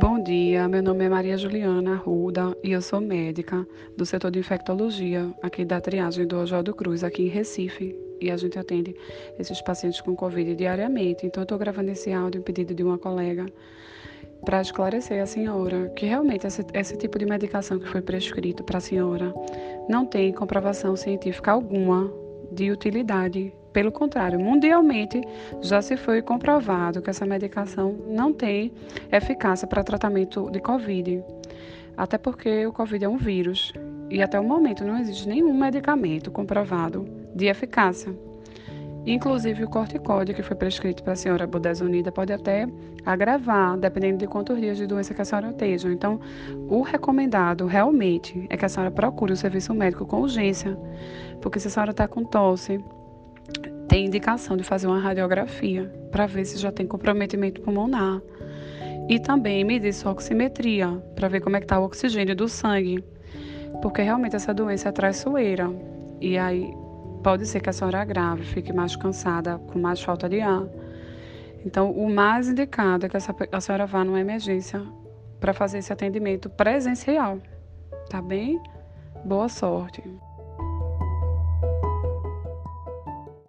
Bom dia, meu nome é Maria Juliana Arruda e eu sou médica do setor de infectologia aqui da triagem do Oswaldo Cruz, aqui em Recife. E a gente atende esses pacientes com Covid diariamente. Então, eu estou gravando esse áudio em pedido de uma colega para esclarecer a senhora que realmente esse, esse tipo de medicação que foi prescrito para a senhora não tem comprovação científica alguma de utilidade. Pelo contrário, mundialmente já se foi comprovado que essa medicação não tem eficácia para tratamento de Covid. Até porque o Covid é um vírus e até o momento não existe nenhum medicamento comprovado de eficácia. Inclusive o corticóide que foi prescrito para a senhora budesonida pode até agravar, dependendo de quantos dias de doença que a senhora esteja. Então, o recomendado realmente é que a senhora procure o serviço médico com urgência, porque se a senhora está com tosse, tem indicação de fazer uma radiografia para ver se já tem comprometimento pulmonar. E também medir sua oximetria para ver como é que está o oxigênio do sangue, porque realmente essa doença é traiçoeira. E aí pode ser que a senhora grave, fique mais cansada, com mais falta de ar. Então, o mais indicado é que a senhora vá numa emergência para fazer esse atendimento presencial. Tá bem? Boa sorte.